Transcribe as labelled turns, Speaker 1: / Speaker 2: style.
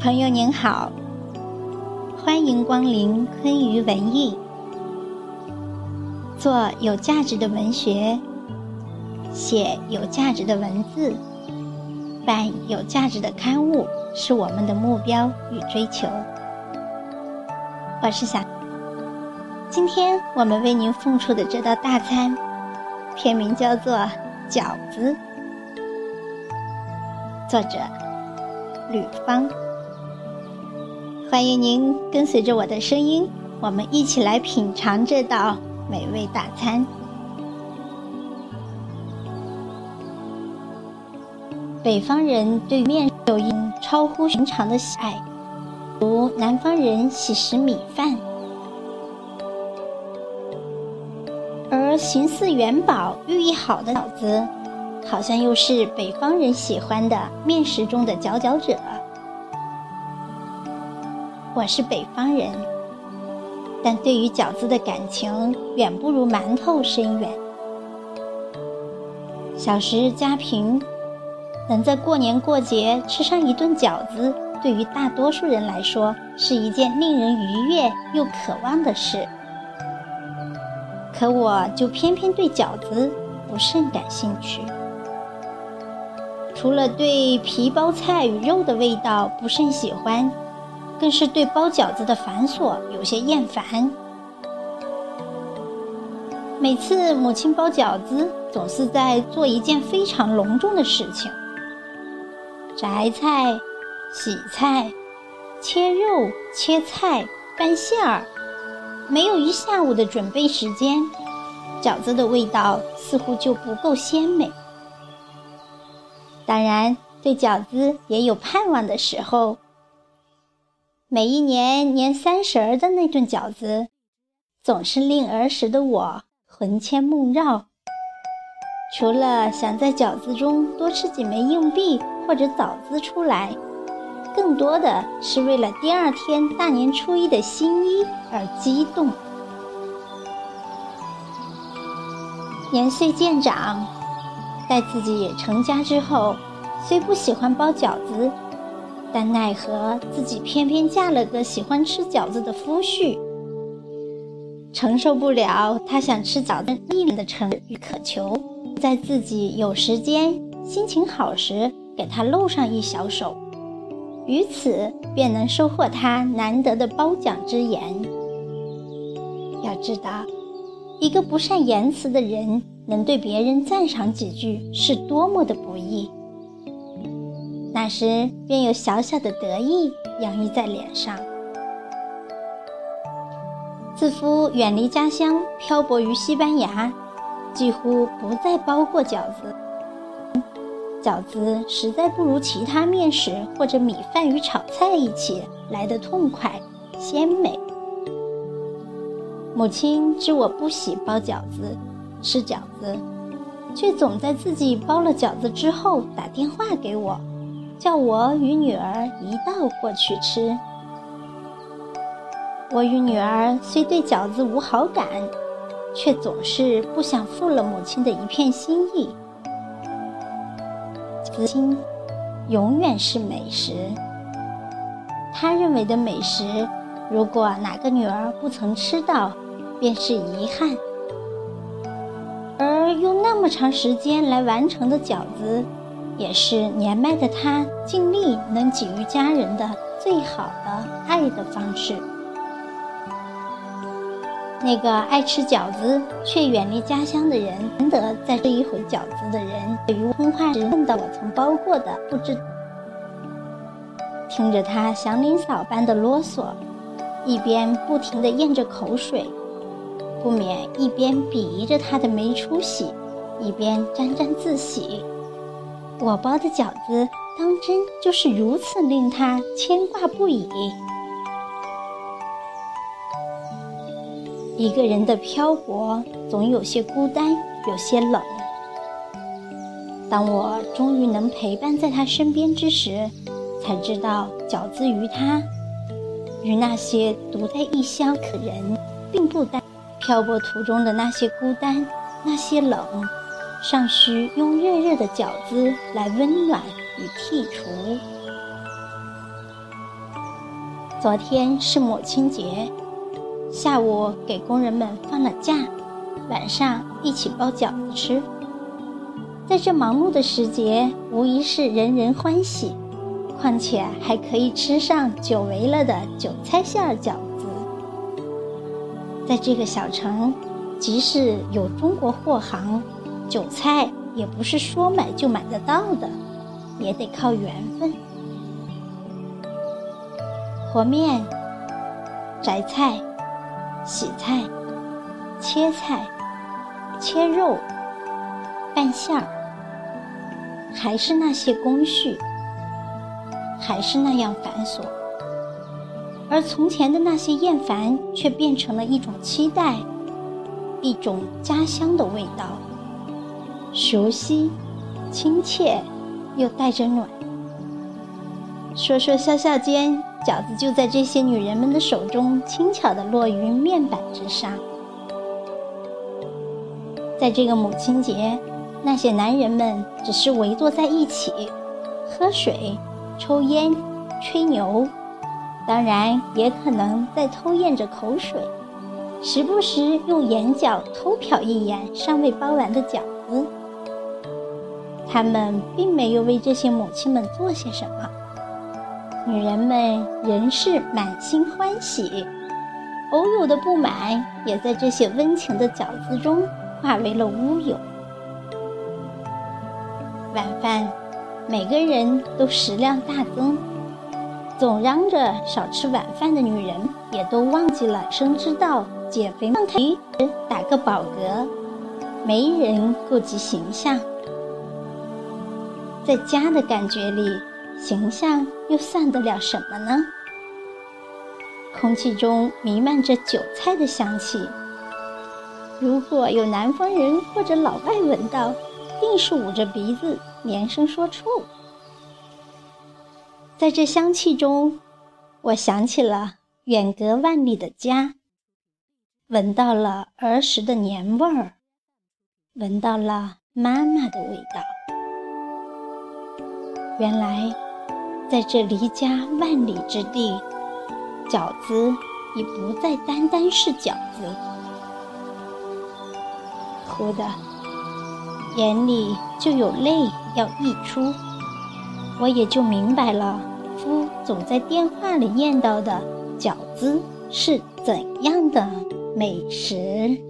Speaker 1: 朋友您好，欢迎光临昆鱼文艺。做有价值的文学，写有价值的文字，办有价值的刊物，是我们的目标与追求。我是小，今天我们为您送出的这道大餐，片名叫做饺子，作者吕方。欢迎您跟随着我的声音，我们一起来品尝这道美味大餐。北方人对面有一超乎寻常的喜爱，如南方人喜食米饭，而形似元宝、寓意好的饺子，好像又是北方人喜欢的面食中的佼佼者。我是北方人，但对于饺子的感情远不如馒头深远。小时家贫，能在过年过节吃上一顿饺子，对于大多数人来说是一件令人愉悦又渴望的事。可我就偏偏对饺子不甚感兴趣，除了对皮包菜与肉的味道不甚喜欢。更是对包饺子的繁琐有些厌烦。每次母亲包饺子，总是在做一件非常隆重的事情：摘菜、洗菜、切肉、切菜、拌馅儿。没有一下午的准备时间，饺子的味道似乎就不够鲜美。当然，对饺子也有盼望的时候。每一年年三十儿的那顿饺子，总是令儿时的我魂牵梦绕。除了想在饺子中多吃几枚硬币或者枣子出来，更多的是为了第二天大年初一的新衣而激动。年岁渐长，待自己也成家之后，虽不喜欢包饺子。但奈何自己偏偏嫁了个喜欢吃饺子的夫婿，承受不了他想吃饺子腻人的诚与渴求，在自己有时间、心情好时给他露上一小手，于此便能收获他难得的褒奖之言。要知道，一个不善言辞的人，能对别人赞赏几句，是多么的不易。那时便有小小的得意洋溢在脸上。自夫远离家乡，漂泊于西班牙，几乎不再包过饺子。饺子实在不如其他面食或者米饭与炒菜一起来得痛快鲜美。母亲知我不喜包饺子，吃饺子，却总在自己包了饺子之后打电话给我。叫我与女儿一道过去吃。我与女儿虽对饺子无好感，却总是不想负了母亲的一片心意。子心永远是美食。他认为的美食，如果哪个女儿不曾吃到，便是遗憾。而用那么长时间来完成的饺子。也是年迈的他尽力能给予家人的最好的爱的方式。那个爱吃饺子却远离家乡的人，难得在这一回饺子的人，对于通话时问到我曾包过的，不知听着他祥林嫂般的啰嗦，一边不停地咽着口水，不免一边鄙夷着他的没出息，一边沾沾自喜。我包的饺子，当真就是如此令他牵挂不已。一个人的漂泊，总有些孤单，有些冷。当我终于能陪伴在他身边之时，才知道饺子于他，与那些独在异乡可人，并不单。漂泊途中的那些孤单，那些冷。尚需用热热的饺子来温暖与剔除。昨天是母亲节，下午给工人们放了假，晚上一起包饺子吃。在这忙碌的时节，无疑是人人欢喜。况且还可以吃上久违了的韭菜馅儿饺子。在这个小城，即使有中国货行，韭菜也不是说买就买得到的，也得靠缘分。和面、摘菜、洗菜、切菜、切肉、拌馅儿，还是那些工序。还是那样繁琐，而从前的那些厌烦，却变成了一种期待，一种家乡的味道，熟悉、亲切，又带着暖。说说笑笑间，饺子就在这些女人们的手中，轻巧地落于面板之上。在这个母亲节，那些男人们只是围坐在一起，喝水。抽烟、吹牛，当然也可能在偷咽着口水，时不时用眼角偷瞟一眼尚未包完的饺子。他们并没有为这些母亲们做些什么，女人们仍是满心欢喜，偶有的不满也在这些温情的饺子中化为了乌有。晚饭。每个人都食量大增，总嚷着少吃晚饭的女人也都忘记了生之道、减肥、放开打个饱嗝，没人顾及形象。在家的感觉里，形象又算得了什么呢？空气中弥漫着韭菜的香气，如果有南方人或者老外闻到，定是捂着鼻子。连声说臭，在这香气中，我想起了远隔万里的家，闻到了儿时的年味儿，闻到了妈妈的味道。原来，在这离家万里之地，饺子已不再单单是饺子。忽的。眼里就有泪要溢出，我也就明白了夫总在电话里念叨的饺子是怎样的美食。